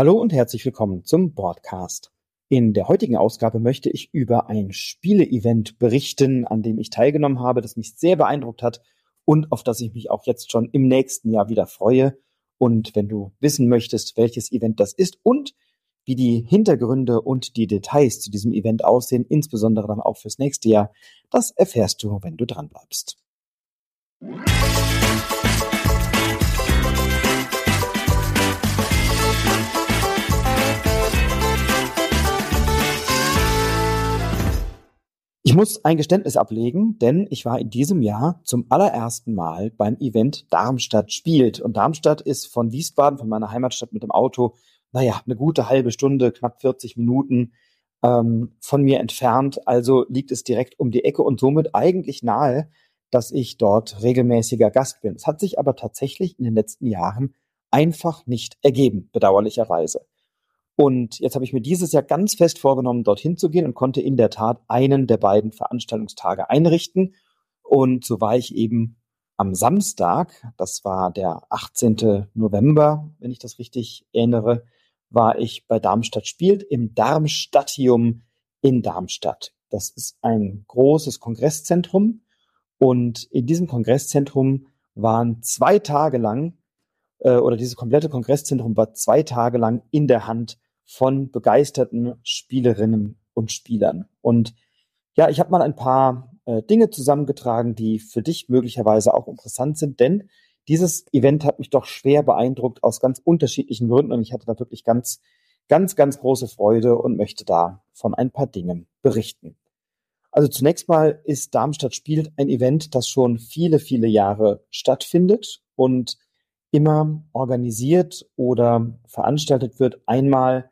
Hallo und herzlich willkommen zum Broadcast. In der heutigen Ausgabe möchte ich über ein Spiele-Event berichten, an dem ich teilgenommen habe, das mich sehr beeindruckt hat und auf das ich mich auch jetzt schon im nächsten Jahr wieder freue. Und wenn du wissen möchtest, welches Event das ist und wie die Hintergründe und die Details zu diesem Event aussehen, insbesondere dann auch fürs nächste Jahr, das erfährst du, wenn du dran bleibst. Ich muss ein Geständnis ablegen, denn ich war in diesem Jahr zum allerersten Mal beim Event Darmstadt spielt. Und Darmstadt ist von Wiesbaden, von meiner Heimatstadt mit dem Auto, naja, eine gute halbe Stunde, knapp 40 Minuten ähm, von mir entfernt. Also liegt es direkt um die Ecke und somit eigentlich nahe, dass ich dort regelmäßiger Gast bin. Es hat sich aber tatsächlich in den letzten Jahren einfach nicht ergeben, bedauerlicherweise. Und jetzt habe ich mir dieses Jahr ganz fest vorgenommen, dorthin zu gehen und konnte in der Tat einen der beiden Veranstaltungstage einrichten. Und so war ich eben am Samstag, das war der 18. November, wenn ich das richtig erinnere, war ich bei Darmstadt spielt im Darmstadtium in Darmstadt. Das ist ein großes Kongresszentrum und in diesem Kongresszentrum waren zwei Tage lang äh, oder dieses komplette Kongresszentrum war zwei Tage lang in der Hand von begeisterten Spielerinnen und Spielern. Und ja, ich habe mal ein paar äh, Dinge zusammengetragen, die für dich möglicherweise auch interessant sind, denn dieses Event hat mich doch schwer beeindruckt aus ganz unterschiedlichen Gründen und ich hatte da wirklich ganz, ganz, ganz große Freude und möchte da von ein paar Dingen berichten. Also zunächst mal ist Darmstadt spielt ein Event, das schon viele, viele Jahre stattfindet und immer organisiert oder veranstaltet wird. Einmal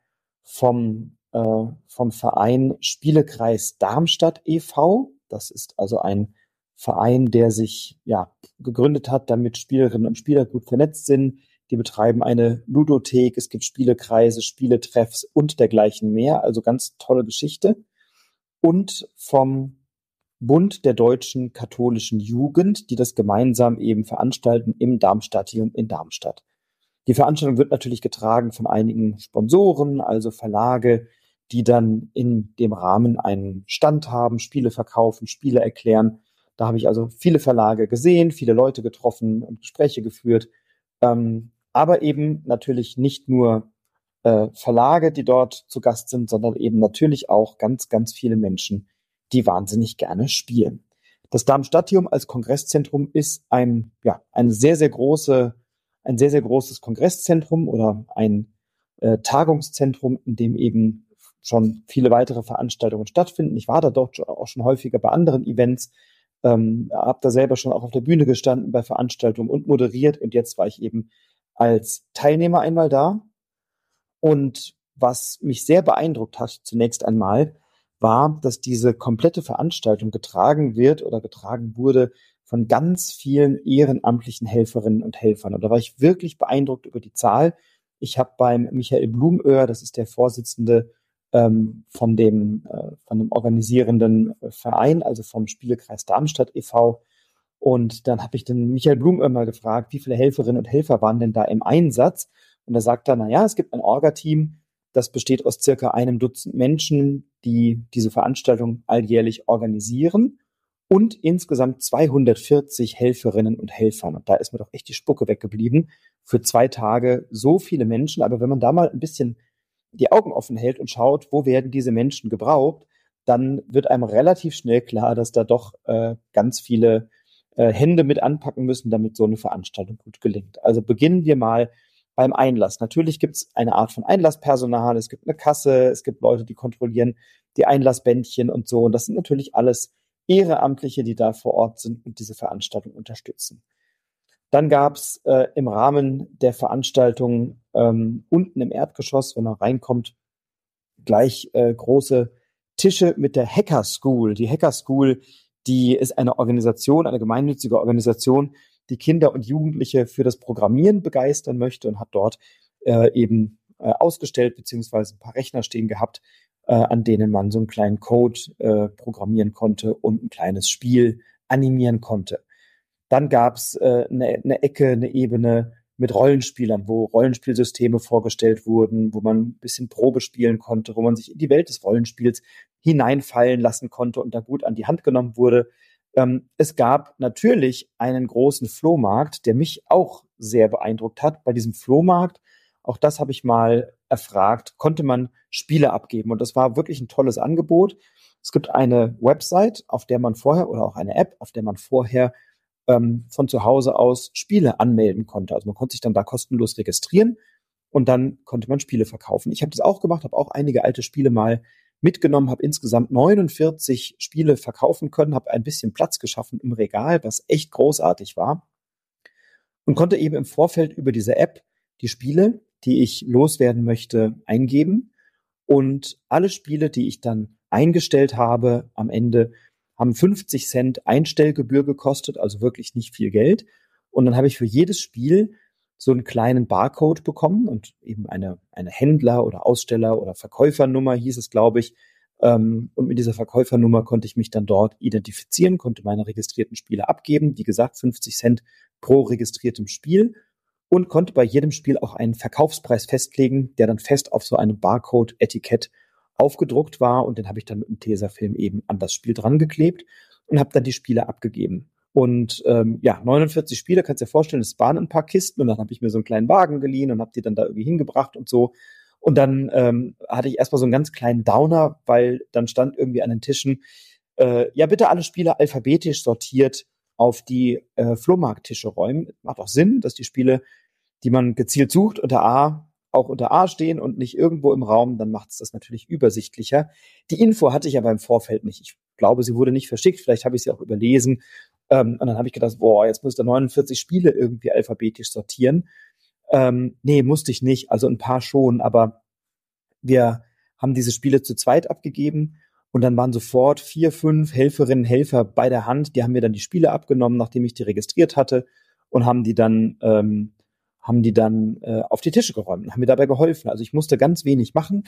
vom, äh, vom Verein Spielekreis Darmstadt e.V. Das ist also ein Verein, der sich ja gegründet hat, damit Spielerinnen und Spieler gut vernetzt sind. Die betreiben eine Ludothek, es gibt Spielekreise, Spieletreffs und dergleichen mehr. Also ganz tolle Geschichte. Und vom Bund der deutschen katholischen Jugend, die das gemeinsam eben veranstalten im Darmstadtium in Darmstadt. Die Veranstaltung wird natürlich getragen von einigen Sponsoren, also Verlage, die dann in dem Rahmen einen Stand haben, Spiele verkaufen, Spiele erklären. Da habe ich also viele Verlage gesehen, viele Leute getroffen und Gespräche geführt. Ähm, aber eben natürlich nicht nur äh, Verlage, die dort zu Gast sind, sondern eben natürlich auch ganz, ganz viele Menschen, die wahnsinnig gerne spielen. Das Darmstadtium als Kongresszentrum ist ein, ja, eine sehr, sehr große ein sehr, sehr großes Kongresszentrum oder ein äh, Tagungszentrum, in dem eben schon viele weitere Veranstaltungen stattfinden. Ich war da dort auch schon häufiger bei anderen Events, ähm, habe da selber schon auch auf der Bühne gestanden bei Veranstaltungen und moderiert und jetzt war ich eben als Teilnehmer einmal da. Und was mich sehr beeindruckt hat zunächst einmal, war, dass diese komplette Veranstaltung getragen wird oder getragen wurde von ganz vielen ehrenamtlichen Helferinnen und Helfern. Und da war ich wirklich beeindruckt über die Zahl. Ich habe beim Michael Blumöhr, das ist der Vorsitzende ähm, von dem äh, von dem organisierenden Verein, also vom Spielekreis Darmstadt e.V. Und dann habe ich den Michael Blumöhr mal gefragt, wie viele Helferinnen und Helfer waren denn da im Einsatz? Und er sagt dann, na ja, es gibt ein Orga-Team, das besteht aus circa einem Dutzend Menschen, die diese Veranstaltung alljährlich organisieren und insgesamt 240 Helferinnen und Helfern. Und da ist mir doch echt die Spucke weggeblieben. Für zwei Tage so viele Menschen. Aber wenn man da mal ein bisschen die Augen offen hält und schaut, wo werden diese Menschen gebraucht, dann wird einem relativ schnell klar, dass da doch äh, ganz viele äh, Hände mit anpacken müssen, damit so eine Veranstaltung gut gelingt. Also beginnen wir mal beim Einlass. Natürlich gibt es eine Art von Einlasspersonal, es gibt eine Kasse, es gibt Leute, die kontrollieren die Einlassbändchen und so. Und das sind natürlich alles Ehrenamtliche, die da vor Ort sind und diese Veranstaltung unterstützen. Dann gab es äh, im Rahmen der Veranstaltung ähm, unten im Erdgeschoss, wenn man reinkommt, gleich äh, große Tische mit der Hacker School. Die Hacker School, die ist eine Organisation, eine gemeinnützige Organisation, die Kinder und Jugendliche für das Programmieren begeistern möchte und hat dort äh, eben äh, ausgestellt beziehungsweise ein paar Rechner stehen gehabt, äh, an denen man so einen kleinen Code äh, programmieren konnte und ein kleines Spiel animieren konnte. Dann gab's äh, eine, eine Ecke, eine Ebene mit Rollenspielern, wo Rollenspielsysteme vorgestellt wurden, wo man ein bisschen Probe spielen konnte, wo man sich in die Welt des Rollenspiels hineinfallen lassen konnte und da gut an die Hand genommen wurde. Ähm, es gab natürlich einen großen Flohmarkt, der mich auch sehr beeindruckt hat. Bei diesem Flohmarkt, auch das habe ich mal erfragt, konnte man Spiele abgeben und das war wirklich ein tolles Angebot. Es gibt eine Website, auf der man vorher oder auch eine App, auf der man vorher ähm, von zu Hause aus Spiele anmelden konnte. Also man konnte sich dann da kostenlos registrieren und dann konnte man Spiele verkaufen. Ich habe das auch gemacht, habe auch einige alte Spiele mal mitgenommen, habe insgesamt 49 Spiele verkaufen können, habe ein bisschen Platz geschaffen im Regal, was echt großartig war und konnte eben im Vorfeld über diese App die Spiele, die ich loswerden möchte, eingeben und alle Spiele, die ich dann eingestellt habe, am Ende haben 50 Cent Einstellgebühr gekostet, also wirklich nicht viel Geld. Und dann habe ich für jedes Spiel so einen kleinen Barcode bekommen und eben eine, eine Händler- oder Aussteller- oder Verkäufernummer hieß es, glaube ich. Ähm, und mit dieser Verkäufernummer konnte ich mich dann dort identifizieren, konnte meine registrierten Spiele abgeben. Wie gesagt, 50 Cent pro registriertem Spiel und konnte bei jedem Spiel auch einen Verkaufspreis festlegen, der dann fest auf so einem Barcode-Etikett aufgedruckt war und den habe ich dann mit dem Tesafilm eben an das Spiel dran geklebt und habe dann die Spiele abgegeben. Und ähm, ja, 49 Spiele, kannst dir vorstellen, es waren ein paar Kisten und dann habe ich mir so einen kleinen Wagen geliehen und habe die dann da irgendwie hingebracht und so. Und dann ähm, hatte ich erstmal so einen ganz kleinen Downer, weil dann stand irgendwie an den Tischen, äh, ja, bitte alle Spiele alphabetisch sortiert auf die äh, Flohmarkttische räumen. Macht auch Sinn, dass die Spiele, die man gezielt sucht, unter A auch unter A stehen und nicht irgendwo im Raum, dann macht es das natürlich übersichtlicher. Die Info hatte ich aber im Vorfeld nicht. Ich glaube, sie wurde nicht verschickt, vielleicht habe ich sie auch überlesen. Ähm, und dann habe ich gedacht, boah, jetzt muss da 49 Spiele irgendwie alphabetisch sortieren. Ähm, nee, musste ich nicht, also ein paar schon, aber wir haben diese Spiele zu zweit abgegeben und dann waren sofort vier, fünf Helferinnen, Helfer bei der Hand, die haben mir dann die Spiele abgenommen, nachdem ich die registriert hatte und haben die dann ähm, haben die dann äh, auf die Tische geräumt und haben mir dabei geholfen. Also ich musste ganz wenig machen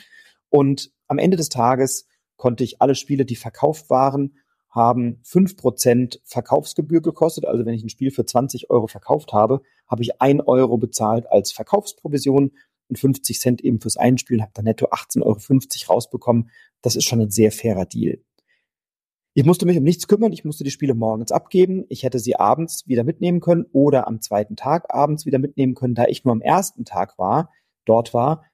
und am Ende des Tages konnte ich alle Spiele, die verkauft waren, haben fünf Prozent Verkaufsgebühr gekostet. Also wenn ich ein Spiel für 20 Euro verkauft habe, habe ich ein Euro bezahlt als Verkaufsprovision und 50 Cent eben fürs Einspielen, habe dann netto 18,50 Euro rausbekommen. Das ist schon ein sehr fairer Deal. Ich musste mich um nichts kümmern, ich musste die Spiele morgens abgeben. Ich hätte sie abends wieder mitnehmen können oder am zweiten Tag abends wieder mitnehmen können. Da ich nur am ersten Tag war, dort war,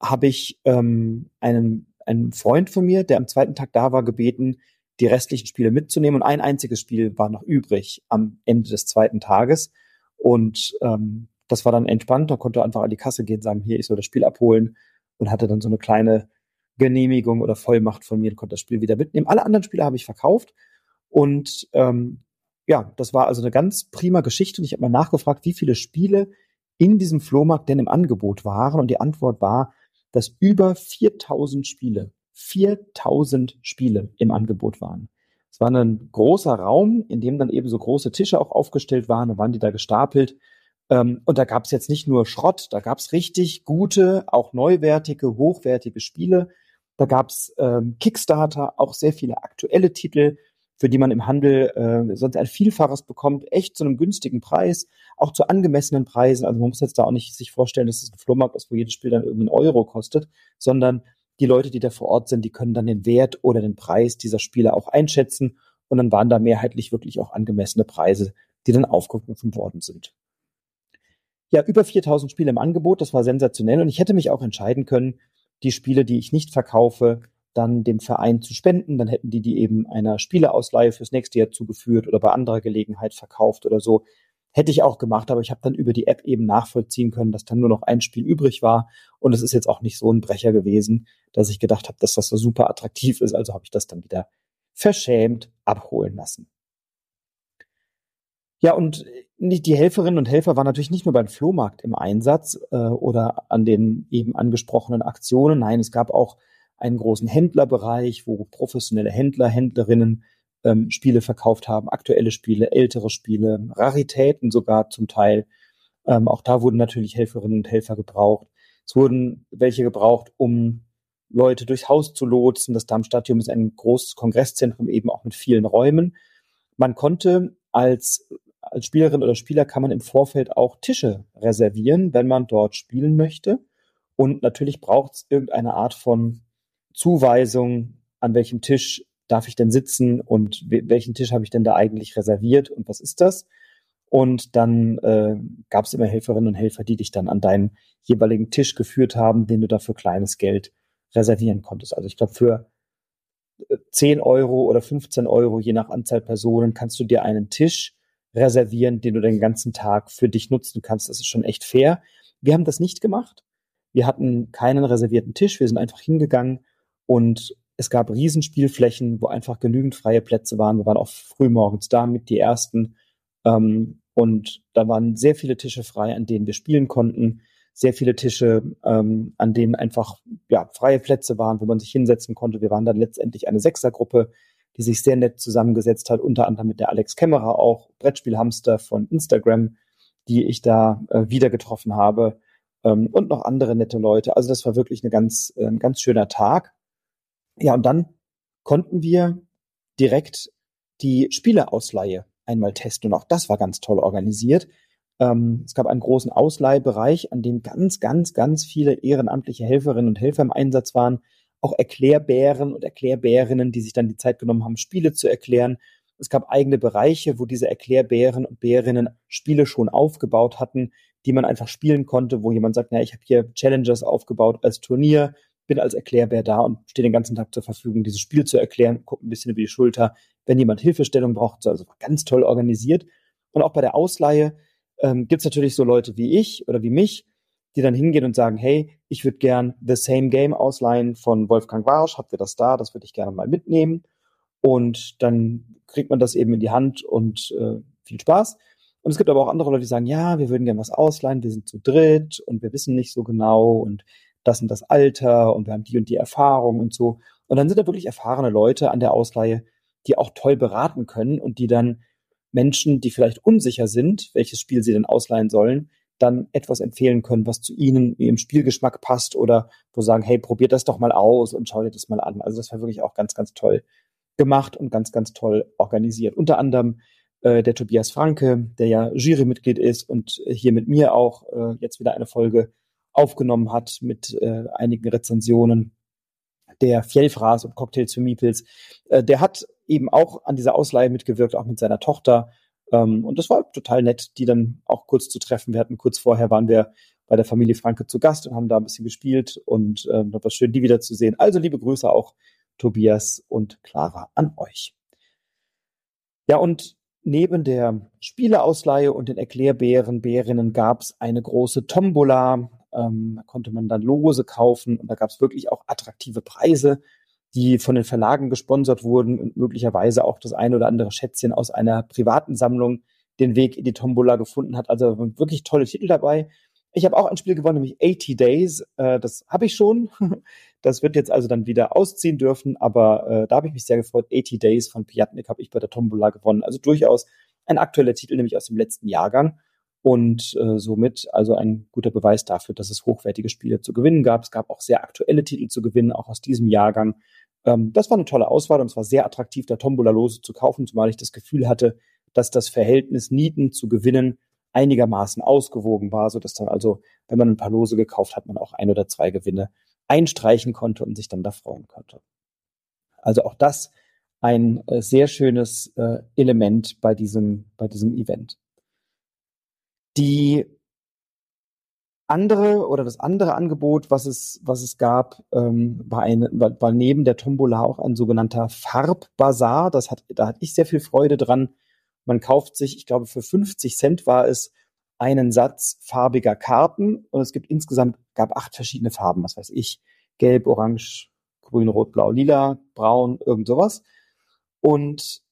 habe ich ähm, einen, einen Freund von mir, der am zweiten Tag da war, gebeten, die restlichen Spiele mitzunehmen. Und ein einziges Spiel war noch übrig am Ende des zweiten Tages. Und ähm, das war dann entspannt. Da konnte einfach an die Kasse gehen, sagen, hier, ich soll das Spiel abholen und hatte dann so eine kleine Genehmigung oder Vollmacht von mir und konnte das Spiel wieder mitnehmen. Alle anderen Spiele habe ich verkauft und ähm, ja, das war also eine ganz prima Geschichte und ich habe mal nachgefragt, wie viele Spiele in diesem Flohmarkt denn im Angebot waren und die Antwort war, dass über 4000 Spiele, 4000 Spiele im Angebot waren. Es war ein großer Raum, in dem dann eben so große Tische auch aufgestellt waren und waren die da gestapelt. Ähm, und da gab es jetzt nicht nur Schrott, da gab es richtig gute, auch neuwertige, hochwertige Spiele, da gab es ähm, Kickstarter, auch sehr viele aktuelle Titel, für die man im Handel äh, sonst ein Vielfaches bekommt, echt zu einem günstigen Preis, auch zu angemessenen Preisen. Also man muss jetzt da auch nicht sich vorstellen, dass es ein Flohmarkt ist, wo jedes Spiel dann irgendwie einen Euro kostet, sondern die Leute, die da vor Ort sind, die können dann den Wert oder den Preis dieser Spiele auch einschätzen. Und dann waren da mehrheitlich wirklich auch angemessene Preise, die dann aufgerufen worden sind. Ja, über 4000 Spiele im Angebot, das war sensationell. Und ich hätte mich auch entscheiden können, die Spiele, die ich nicht verkaufe, dann dem Verein zu spenden. Dann hätten die die eben einer Spieleausleihe fürs nächste Jahr zugeführt oder bei anderer Gelegenheit verkauft oder so. Hätte ich auch gemacht, aber ich habe dann über die App eben nachvollziehen können, dass dann nur noch ein Spiel übrig war. Und es ist jetzt auch nicht so ein Brecher gewesen, dass ich gedacht habe, dass das so super attraktiv ist. Also habe ich das dann wieder verschämt abholen lassen. Ja, und die Helferinnen und Helfer waren natürlich nicht nur beim Flohmarkt im Einsatz äh, oder an den eben angesprochenen Aktionen. Nein, es gab auch einen großen Händlerbereich, wo professionelle Händler, Händlerinnen ähm, Spiele verkauft haben, aktuelle Spiele, ältere Spiele, Raritäten sogar zum Teil. Ähm, auch da wurden natürlich Helferinnen und Helfer gebraucht. Es wurden welche gebraucht, um Leute durchs Haus zu lotsen. Das Darmstadium ist ein großes Kongresszentrum, eben auch mit vielen Räumen. Man konnte als als Spielerin oder Spieler kann man im Vorfeld auch Tische reservieren, wenn man dort spielen möchte. Und natürlich braucht es irgendeine Art von Zuweisung, an welchem Tisch darf ich denn sitzen und welchen Tisch habe ich denn da eigentlich reserviert und was ist das? Und dann äh, gab es immer Helferinnen und Helfer, die dich dann an deinen jeweiligen Tisch geführt haben, den du da für kleines Geld reservieren konntest. Also ich glaube, für 10 äh, Euro oder 15 Euro, je nach Anzahl Personen, kannst du dir einen Tisch reservieren, den du den ganzen Tag für dich nutzen kannst. Das ist schon echt fair. Wir haben das nicht gemacht. Wir hatten keinen reservierten Tisch. Wir sind einfach hingegangen und es gab Riesenspielflächen, wo einfach genügend freie Plätze waren. Wir waren auch früh morgens da mit die ersten ähm, und da waren sehr viele Tische frei, an denen wir spielen konnten. Sehr viele Tische, ähm, an denen einfach ja, freie Plätze waren, wo man sich hinsetzen konnte. Wir waren dann letztendlich eine Sechsergruppe, die sich sehr nett zusammengesetzt hat, unter anderem mit der Alex Kämmerer auch, Brettspielhamster von Instagram, die ich da äh, wieder getroffen habe ähm, und noch andere nette Leute. Also das war wirklich eine ganz, äh, ein ganz schöner Tag. Ja, und dann konnten wir direkt die Spieleausleihe einmal testen. Und auch das war ganz toll organisiert. Ähm, es gab einen großen Ausleihbereich, an dem ganz, ganz, ganz viele ehrenamtliche Helferinnen und Helfer im Einsatz waren. Auch Erklärbären und Erklärbärinnen, die sich dann die Zeit genommen haben, Spiele zu erklären. Es gab eigene Bereiche, wo diese Erklärbären und Bärinnen Spiele schon aufgebaut hatten, die man einfach spielen konnte, wo jemand sagt, na, ich habe hier Challengers aufgebaut als Turnier, bin als Erklärbär da und stehe den ganzen Tag zur Verfügung, dieses Spiel zu erklären, gucke ein bisschen über die Schulter, wenn jemand Hilfestellung braucht, also ganz toll organisiert. Und auch bei der Ausleihe ähm, gibt es natürlich so Leute wie ich oder wie mich, die dann hingehen und sagen, hey, ich würde gern The Same Game ausleihen von Wolfgang Warsch, habt ihr das da, das würde ich gerne mal mitnehmen. Und dann kriegt man das eben in die Hand und äh, viel Spaß. Und es gibt aber auch andere Leute, die sagen, ja, wir würden gerne was ausleihen, wir sind zu dritt und wir wissen nicht so genau und das und das Alter und wir haben die und die Erfahrung und so. Und dann sind da wirklich erfahrene Leute an der Ausleihe, die auch toll beraten können und die dann Menschen, die vielleicht unsicher sind, welches Spiel sie denn ausleihen sollen, dann etwas empfehlen können, was zu ihnen, ihrem Spielgeschmack passt oder wo sagen, hey, probiert das doch mal aus und schau dir das mal an. Also das war wirklich auch ganz, ganz toll gemacht und ganz, ganz toll organisiert. Unter anderem äh, der Tobias Franke, der ja Jurymitglied ist und hier mit mir auch äh, jetzt wieder eine Folge aufgenommen hat mit äh, einigen Rezensionen. Der Fjellfraß und Cocktails für Meeples, äh, der hat eben auch an dieser Ausleihe mitgewirkt, auch mit seiner Tochter. Ähm, und das war total nett, die dann auch kurz zu treffen. Wir hatten kurz vorher waren wir bei der Familie Franke zu Gast und haben da ein bisschen gespielt und äh, das war schön, die wiederzusehen. Also liebe Grüße auch Tobias und Clara an euch. Ja, und neben der Spieleausleihe und den Erklärbären, Bärinnen gab es eine große Tombola. Ähm, da konnte man dann Lose kaufen und da gab es wirklich auch attraktive Preise die von den Verlagen gesponsert wurden und möglicherweise auch das eine oder andere Schätzchen aus einer privaten Sammlung den Weg in die Tombola gefunden hat. Also wirklich tolle Titel dabei. Ich habe auch ein Spiel gewonnen, nämlich 80 Days. Äh, das habe ich schon. Das wird jetzt also dann wieder ausziehen dürfen, aber äh, da habe ich mich sehr gefreut. 80 Days von Piatnik habe ich bei der Tombola gewonnen. Also durchaus ein aktueller Titel, nämlich aus dem letzten Jahrgang. Und äh, somit also ein guter Beweis dafür, dass es hochwertige Spiele zu gewinnen gab. Es gab auch sehr aktuelle Titel zu gewinnen, auch aus diesem Jahrgang. Ähm, das war eine tolle Auswahl und es war sehr attraktiv, da Tombola-Lose zu kaufen, zumal ich das Gefühl hatte, dass das Verhältnis Nieten zu Gewinnen einigermaßen ausgewogen war, so dass dann also, wenn man ein paar Lose gekauft hat, man auch ein oder zwei Gewinne einstreichen konnte und sich dann da freuen konnte. Also auch das ein äh, sehr schönes äh, Element bei diesem, bei diesem Event. Die andere oder das andere Angebot, was es, was es gab, ähm, war, eine, war, war neben der Tombola auch ein sogenannter Farbbazar. Das hat, da hatte ich sehr viel Freude dran. Man kauft sich, ich glaube, für 50 Cent war es einen Satz farbiger Karten und es gibt insgesamt, gab acht verschiedene Farben, was weiß ich, gelb, orange, grün, rot, blau, lila, braun, irgend sowas. Und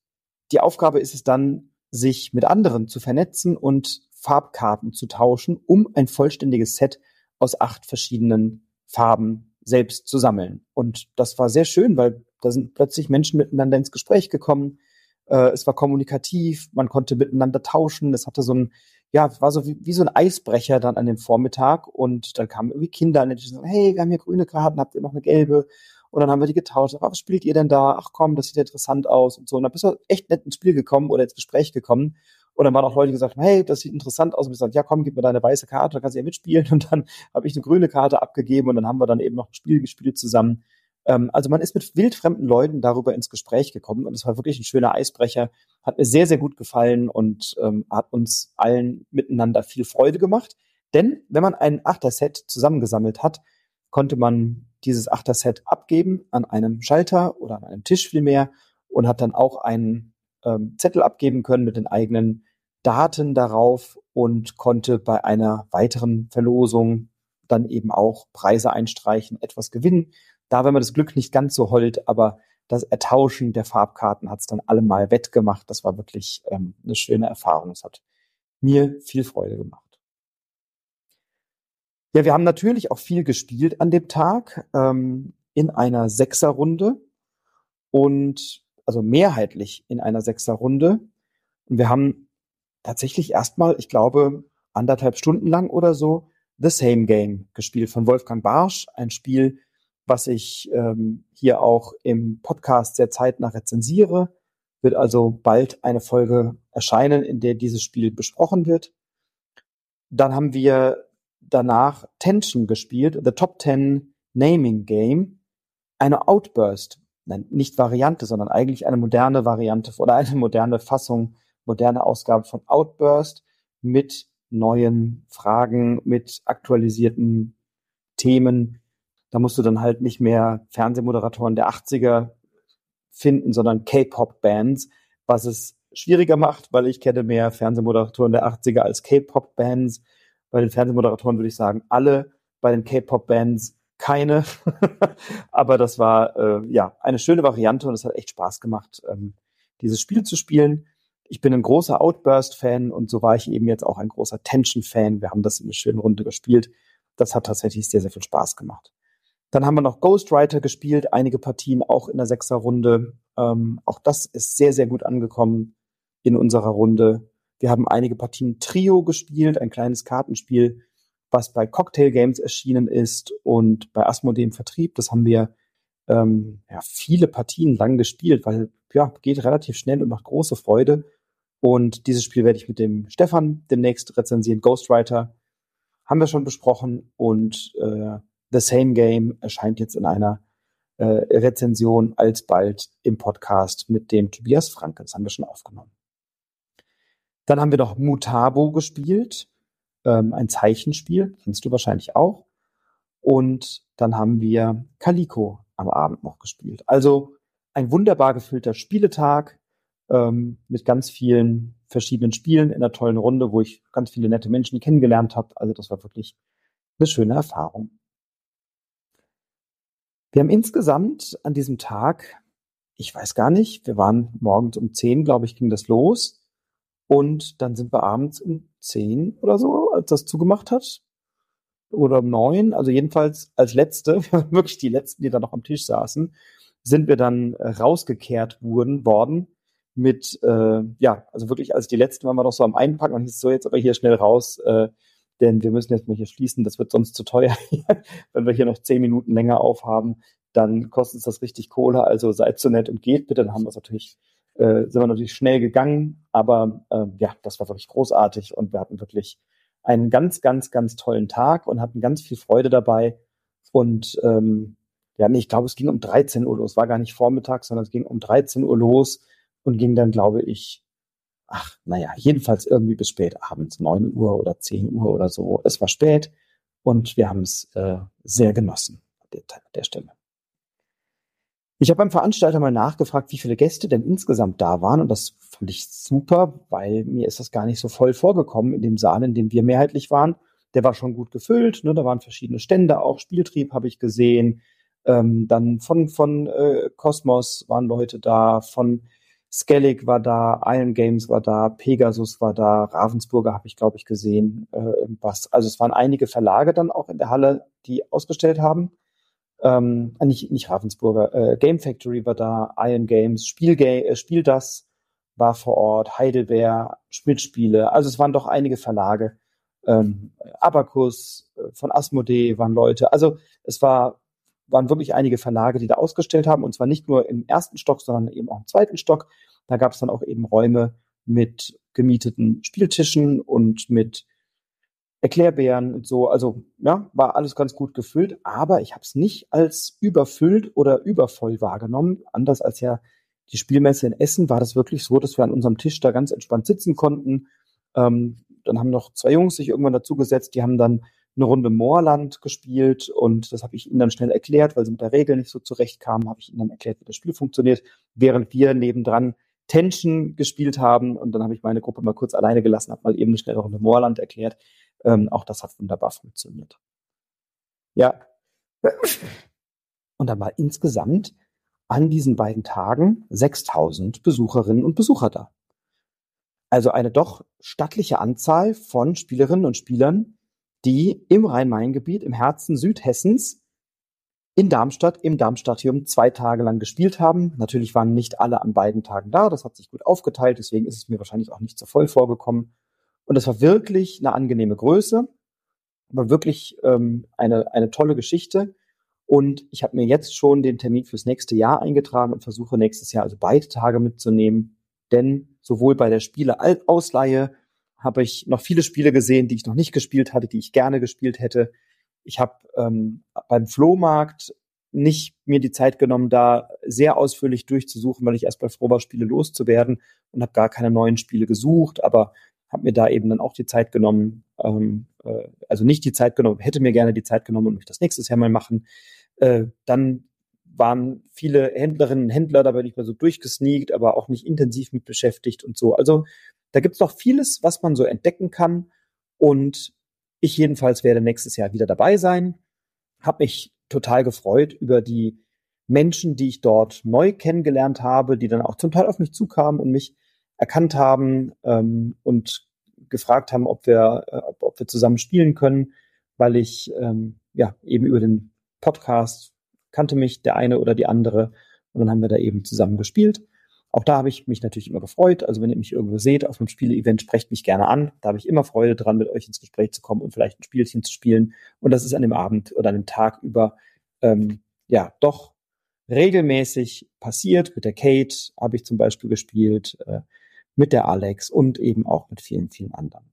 die Aufgabe ist es dann, sich mit anderen zu vernetzen und Farbkarten zu tauschen, um ein vollständiges Set aus acht verschiedenen Farben selbst zu sammeln. Und das war sehr schön, weil da sind plötzlich Menschen miteinander ins Gespräch gekommen. Äh, es war kommunikativ, man konnte miteinander tauschen. Es hatte so ein, ja, war so wie, wie so ein Eisbrecher dann an dem Vormittag. Und dann kamen irgendwie Kinder an, die sagen, hey, wir haben hier grüne Karten, habt ihr noch eine gelbe? Und dann haben wir die getauscht. Was spielt ihr denn da? Ach komm, das sieht ja interessant aus und so. Und dann bist du echt nett ins Spiel gekommen oder ins Gespräch gekommen. Und dann waren auch Leute, gesagt hey, das sieht interessant aus. Und gesagt, ja, komm, gib mir deine weiße Karte, dann kannst du ja mitspielen. Und dann habe ich eine grüne Karte abgegeben und dann haben wir dann eben noch ein Spiel gespielt zusammen. Ähm, also man ist mit wildfremden Leuten darüber ins Gespräch gekommen und es war wirklich ein schöner Eisbrecher. Hat mir sehr, sehr gut gefallen und ähm, hat uns allen miteinander viel Freude gemacht. Denn wenn man ein Achterset zusammengesammelt hat, konnte man dieses Achterset abgeben an einem Schalter oder an einem Tisch vielmehr und hat dann auch einen ähm, Zettel abgeben können mit den eigenen Daten darauf und konnte bei einer weiteren Verlosung dann eben auch Preise einstreichen, etwas gewinnen. Da wenn man das Glück nicht ganz so hold, aber das Ertauschen der Farbkarten hat es dann allemal wettgemacht. Das war wirklich ähm, eine schöne Erfahrung. Es hat mir viel Freude gemacht. Ja, wir haben natürlich auch viel gespielt an dem Tag ähm, in einer Sechserrunde und also mehrheitlich in einer Sechserrunde. Und wir haben tatsächlich erstmal, ich glaube, anderthalb Stunden lang oder so The Same Game gespielt von Wolfgang Barsch. Ein Spiel, was ich ähm, hier auch im Podcast sehr zeitnah rezensiere. Wird also bald eine Folge erscheinen, in der dieses Spiel besprochen wird. Dann haben wir danach Tension gespielt, The Top Ten Naming Game, eine Outburst, nicht Variante, sondern eigentlich eine moderne Variante oder eine moderne Fassung, moderne Ausgabe von Outburst mit neuen Fragen, mit aktualisierten Themen. Da musst du dann halt nicht mehr Fernsehmoderatoren der 80er finden, sondern K-Pop-Bands, was es schwieriger macht, weil ich kenne mehr Fernsehmoderatoren der 80er als K-Pop-Bands bei den Fernsehmoderatoren würde ich sagen, alle, bei den K-Pop-Bands keine. Aber das war äh, ja eine schöne Variante und es hat echt Spaß gemacht, ähm, dieses Spiel zu spielen. Ich bin ein großer Outburst-Fan und so war ich eben jetzt auch ein großer Tension-Fan. Wir haben das in einer schönen Runde gespielt. Das hat tatsächlich sehr, sehr viel Spaß gemacht. Dann haben wir noch Ghostwriter gespielt, einige Partien auch in der Sechser-Runde. Ähm, auch das ist sehr, sehr gut angekommen in unserer Runde. Wir haben einige Partien Trio gespielt, ein kleines Kartenspiel, was bei Cocktail Games erschienen ist und bei Asmodee im Vertrieb. Das haben wir ähm, ja, viele Partien lang gespielt, weil ja, geht relativ schnell und macht große Freude. Und dieses Spiel werde ich mit dem Stefan demnächst rezensieren. Ghostwriter haben wir schon besprochen und äh, The Same Game erscheint jetzt in einer äh, Rezension alsbald im Podcast mit dem Tobias Franke. Das haben wir schon aufgenommen. Dann haben wir noch Mutabo gespielt, ähm, ein Zeichenspiel, kennst du wahrscheinlich auch. Und dann haben wir Calico am Abend noch gespielt. Also ein wunderbar gefüllter Spieletag ähm, mit ganz vielen verschiedenen Spielen in einer tollen Runde, wo ich ganz viele nette Menschen kennengelernt habe. Also das war wirklich eine schöne Erfahrung. Wir haben insgesamt an diesem Tag, ich weiß gar nicht, wir waren morgens um zehn, glaube ich, ging das los. Und dann sind wir abends um zehn oder so, als das zugemacht hat. Oder um neun, also jedenfalls als letzte, wirklich die letzten, die da noch am Tisch saßen, sind wir dann rausgekehrt wurden, worden mit, äh, ja, also wirklich als die letzten waren wir noch so am Einpacken und hieß so jetzt aber hier schnell raus, äh, denn wir müssen jetzt mal hier schließen, das wird sonst zu teuer. Wenn wir hier noch zehn Minuten länger aufhaben, dann kostet es das richtig Kohle, also seid so nett und geht bitte, dann haben wir es natürlich äh, sind wir natürlich schnell gegangen, aber äh, ja, das war wirklich großartig und wir hatten wirklich einen ganz, ganz, ganz tollen Tag und hatten ganz viel Freude dabei. Und ähm, ja, nee, ich glaube, es ging um 13 Uhr los. War gar nicht Vormittag, sondern es ging um 13 Uhr los und ging dann, glaube ich, ach, naja, jedenfalls irgendwie bis spät abends, 9 Uhr oder 10 Uhr oder so. Es war spät und wir haben es äh, sehr genossen an der, der Stelle. Ich habe beim Veranstalter mal nachgefragt, wie viele Gäste denn insgesamt da waren und das fand ich super, weil mir ist das gar nicht so voll vorgekommen in dem Saal, in dem wir mehrheitlich waren. Der war schon gut gefüllt, ne? da waren verschiedene Stände, auch Spieltrieb habe ich gesehen. Ähm, dann von von äh, Cosmos waren Leute da, von Skellig war da, Iron Games war da, Pegasus war da, Ravensburger habe ich glaube ich gesehen, äh, was. Also es waren einige Verlage dann auch in der Halle, die ausgestellt haben. Ähm, nicht, nicht Ravensburger, äh, Game Factory war da, Iron Games, Spielgame, äh, Spiel das war vor Ort, Heidelberg, Schmidt-Spiele, also es waren doch einige Verlage, ähm, Abacus, äh, von Asmodee waren Leute, also es war, waren wirklich einige Verlage, die da ausgestellt haben und zwar nicht nur im ersten Stock, sondern eben auch im zweiten Stock. Da gab es dann auch eben Räume, mit gemieteten Spieltischen und mit Erklärbären und so. Also ja, war alles ganz gut gefüllt, aber ich habe es nicht als überfüllt oder übervoll wahrgenommen. Anders als ja die Spielmesse in Essen war das wirklich so, dass wir an unserem Tisch da ganz entspannt sitzen konnten. Ähm, dann haben noch zwei Jungs sich irgendwann dazugesetzt, die haben dann eine Runde Moorland gespielt und das habe ich ihnen dann schnell erklärt, weil sie mit der Regel nicht so zurechtkamen, habe ich ihnen dann erklärt, wie das Spiel funktioniert, während wir nebendran Tension gespielt haben und dann habe ich meine Gruppe mal kurz alleine gelassen, habe mal eben eine schnelle Runde Moorland erklärt. Ähm, auch das hat wunderbar funktioniert. Ja. Und dann war insgesamt an diesen beiden Tagen 6000 Besucherinnen und Besucher da. Also eine doch stattliche Anzahl von Spielerinnen und Spielern, die im Rhein-Main-Gebiet, im Herzen Südhessens, in Darmstadt, im Darmstadtium zwei Tage lang gespielt haben. Natürlich waren nicht alle an beiden Tagen da, das hat sich gut aufgeteilt, deswegen ist es mir wahrscheinlich auch nicht so voll vorgekommen. Und das war wirklich eine angenehme Größe, war wirklich ähm, eine, eine tolle Geschichte. Und ich habe mir jetzt schon den Termin fürs nächste Jahr eingetragen und versuche nächstes Jahr also beide Tage mitzunehmen. Denn sowohl bei der Spieleausleihe habe ich noch viele Spiele gesehen, die ich noch nicht gespielt hatte, die ich gerne gespielt hätte. Ich habe ähm, beim Flohmarkt nicht mir die Zeit genommen, da sehr ausführlich durchzusuchen, weil ich erst bei Frober Spiele loszuwerden und habe gar keine neuen Spiele gesucht, aber habe mir da eben dann auch die Zeit genommen, ähm, äh, also nicht die Zeit genommen, hätte mir gerne die Zeit genommen und mich das nächstes Jahr mal machen. Äh, dann waren viele Händlerinnen und Händler, da bin ich mal so durchgesneakt, aber auch nicht intensiv mit beschäftigt und so. Also da gibt's noch vieles, was man so entdecken kann. Und ich jedenfalls werde nächstes Jahr wieder dabei sein. Hab mich total gefreut über die Menschen, die ich dort neu kennengelernt habe, die dann auch zum Teil auf mich zukamen und mich erkannt haben ähm, und gefragt haben, ob wir, äh, ob, ob wir zusammen spielen können, weil ich ähm, ja eben über den Podcast kannte mich der eine oder die andere und dann haben wir da eben zusammen gespielt. Auch da habe ich mich natürlich immer gefreut. Also wenn ihr mich irgendwo seht auf einem Spiele-Event, sprecht mich gerne an. Da habe ich immer Freude dran, mit euch ins Gespräch zu kommen und vielleicht ein Spielchen zu spielen. Und das ist an dem Abend oder an dem Tag über ähm, ja doch regelmäßig passiert. Mit der Kate habe ich zum Beispiel gespielt, äh, mit der Alex und eben auch mit vielen, vielen anderen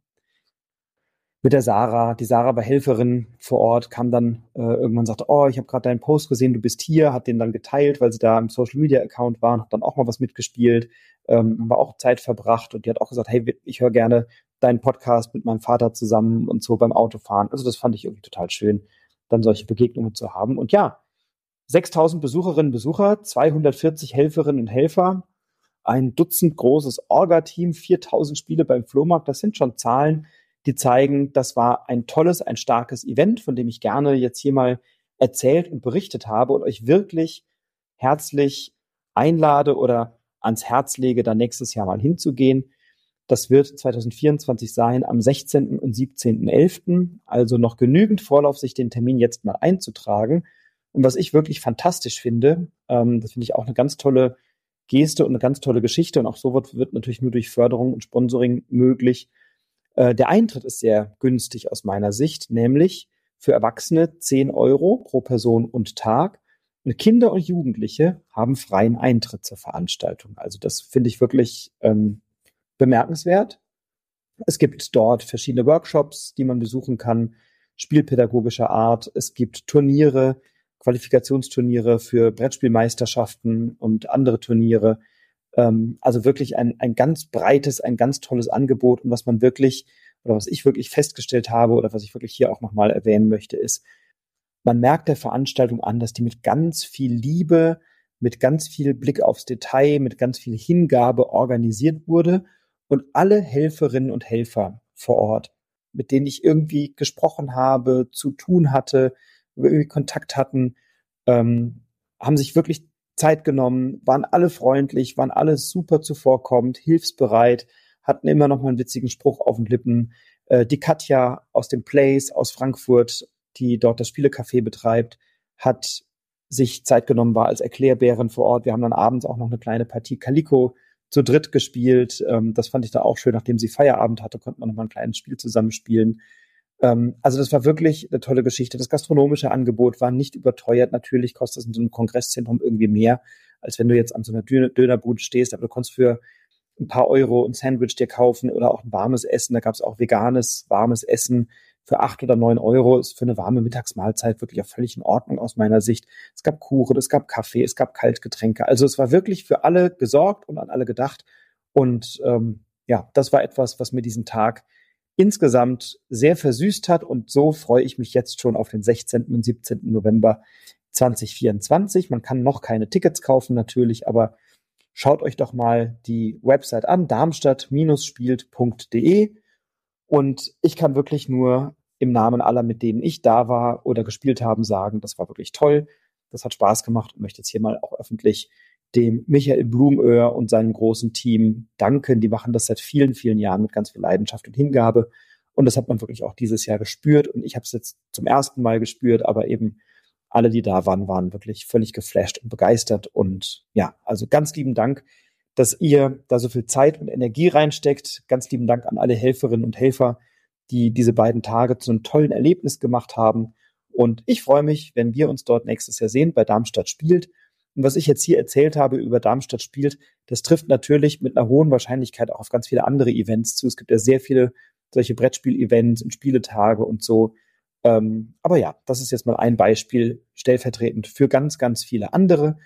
mit der Sarah. Die Sarah war Helferin vor Ort, kam dann äh, irgendwann sagte, oh, ich habe gerade deinen Post gesehen, du bist hier, hat den dann geteilt, weil sie da im Social Media Account waren, hat dann auch mal was mitgespielt, ähm, haben wir auch Zeit verbracht und die hat auch gesagt, hey, ich höre gerne deinen Podcast mit meinem Vater zusammen und so beim Autofahren. Also das fand ich irgendwie total schön, dann solche Begegnungen zu haben. Und ja, 6000 Besucherinnen und Besucher, 240 Helferinnen und Helfer, ein Dutzend großes Orga-Team, 4000 Spiele beim Flohmarkt, das sind schon Zahlen, die zeigen, das war ein tolles, ein starkes Event, von dem ich gerne jetzt hier mal erzählt und berichtet habe und euch wirklich herzlich einlade oder ans Herz lege, da nächstes Jahr mal hinzugehen. Das wird 2024 sein am 16. und 17.11. Also noch genügend Vorlauf, sich den Termin jetzt mal einzutragen. Und was ich wirklich fantastisch finde, ähm, das finde ich auch eine ganz tolle Geste und eine ganz tolle Geschichte. Und auch so wird, wird natürlich nur durch Förderung und Sponsoring möglich, äh, der Eintritt ist sehr günstig aus meiner Sicht, nämlich für Erwachsene 10 Euro pro Person und Tag. Kinder und Jugendliche haben freien Eintritt zur Veranstaltung. Also das finde ich wirklich ähm, bemerkenswert. Es gibt dort verschiedene Workshops, die man besuchen kann, spielpädagogischer Art. Es gibt Turniere, Qualifikationsturniere für Brettspielmeisterschaften und andere Turniere. Ähm, also wirklich ein, ein ganz breites, ein ganz tolles Angebot. Und was man wirklich oder was ich wirklich festgestellt habe oder was ich wirklich hier auch nochmal erwähnen möchte, ist, man merkt der Veranstaltung an, dass die mit ganz viel Liebe, mit ganz viel Blick aufs Detail, mit ganz viel Hingabe organisiert wurde. Und alle Helferinnen und Helfer vor Ort, mit denen ich irgendwie gesprochen habe, zu tun hatte, irgendwie Kontakt hatten, ähm, haben sich wirklich Zeit genommen, waren alle freundlich, waren alle super zuvorkommend, hilfsbereit, hatten immer noch mal einen witzigen Spruch auf den Lippen. Äh, die Katja aus dem Place aus Frankfurt, die dort das Spielecafé betreibt, hat sich Zeit genommen, war als Erklärbärin vor Ort. Wir haben dann abends auch noch eine kleine Partie Calico zu dritt gespielt. Ähm, das fand ich da auch schön. Nachdem sie Feierabend hatte, konnte man noch mal ein kleines Spiel zusammenspielen. Ähm, also das war wirklich eine tolle Geschichte. Das gastronomische Angebot war nicht überteuert. Natürlich kostet es in so einem Kongresszentrum irgendwie mehr, als wenn du jetzt an so einer Dönerbude stehst. Aber du konntest für ein paar Euro ein Sandwich dir kaufen oder auch ein warmes Essen. Da gab es auch veganes, warmes Essen für acht oder neun Euro. Ist für eine warme Mittagsmahlzeit wirklich auch völlig in Ordnung aus meiner Sicht. Es gab Kuchen, es gab Kaffee, es gab Kaltgetränke. Also es war wirklich für alle gesorgt und an alle gedacht. Und ähm, ja, das war etwas, was mir diesen Tag insgesamt sehr versüßt hat. Und so freue ich mich jetzt schon auf den 16. und 17. November 2024. Man kann noch keine Tickets kaufen natürlich, aber schaut euch doch mal die Website an, darmstadt-spielt.de. Und ich kann wirklich nur im Namen aller, mit denen ich da war oder gespielt haben, sagen, das war wirklich toll. Das hat Spaß gemacht und möchte jetzt hier mal auch öffentlich dem Michael Blumöhr und seinem großen Team danken. Die machen das seit vielen, vielen Jahren mit ganz viel Leidenschaft und Hingabe. Und das hat man wirklich auch dieses Jahr gespürt. Und ich habe es jetzt zum ersten Mal gespürt, aber eben alle, die da waren, waren wirklich völlig geflasht und begeistert. Und ja, also ganz lieben Dank, dass ihr da so viel Zeit und Energie reinsteckt. Ganz lieben Dank an alle Helferinnen und Helfer, die diese beiden Tage zu einem tollen Erlebnis gemacht haben. Und ich freue mich, wenn wir uns dort nächstes Jahr sehen bei Darmstadt spielt. Und was ich jetzt hier erzählt habe über Darmstadt spielt, das trifft natürlich mit einer hohen Wahrscheinlichkeit auch auf ganz viele andere Events zu. Es gibt ja sehr viele solche Brettspiel-Events und Spieletage und so. Ähm, aber ja, das ist jetzt mal ein Beispiel stellvertretend für ganz, ganz viele andere.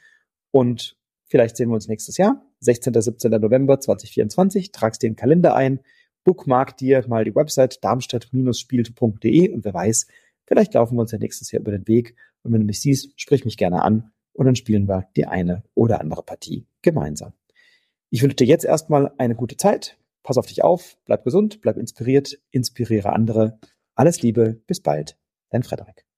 Und vielleicht sehen wir uns nächstes Jahr, 16. 17. November 2024. Tragst den Kalender ein, bookmark dir mal die Website darmstadt-spielt.de und wer weiß, vielleicht laufen wir uns ja nächstes Jahr über den Weg. Und wenn du mich siehst, sprich mich gerne an und dann spielen wir die eine oder andere Partie gemeinsam. Ich wünsche dir jetzt erstmal eine gute Zeit. Pass auf dich auf, bleib gesund, bleib inspiriert, inspiriere andere alles Liebe, bis bald, dein Frederik.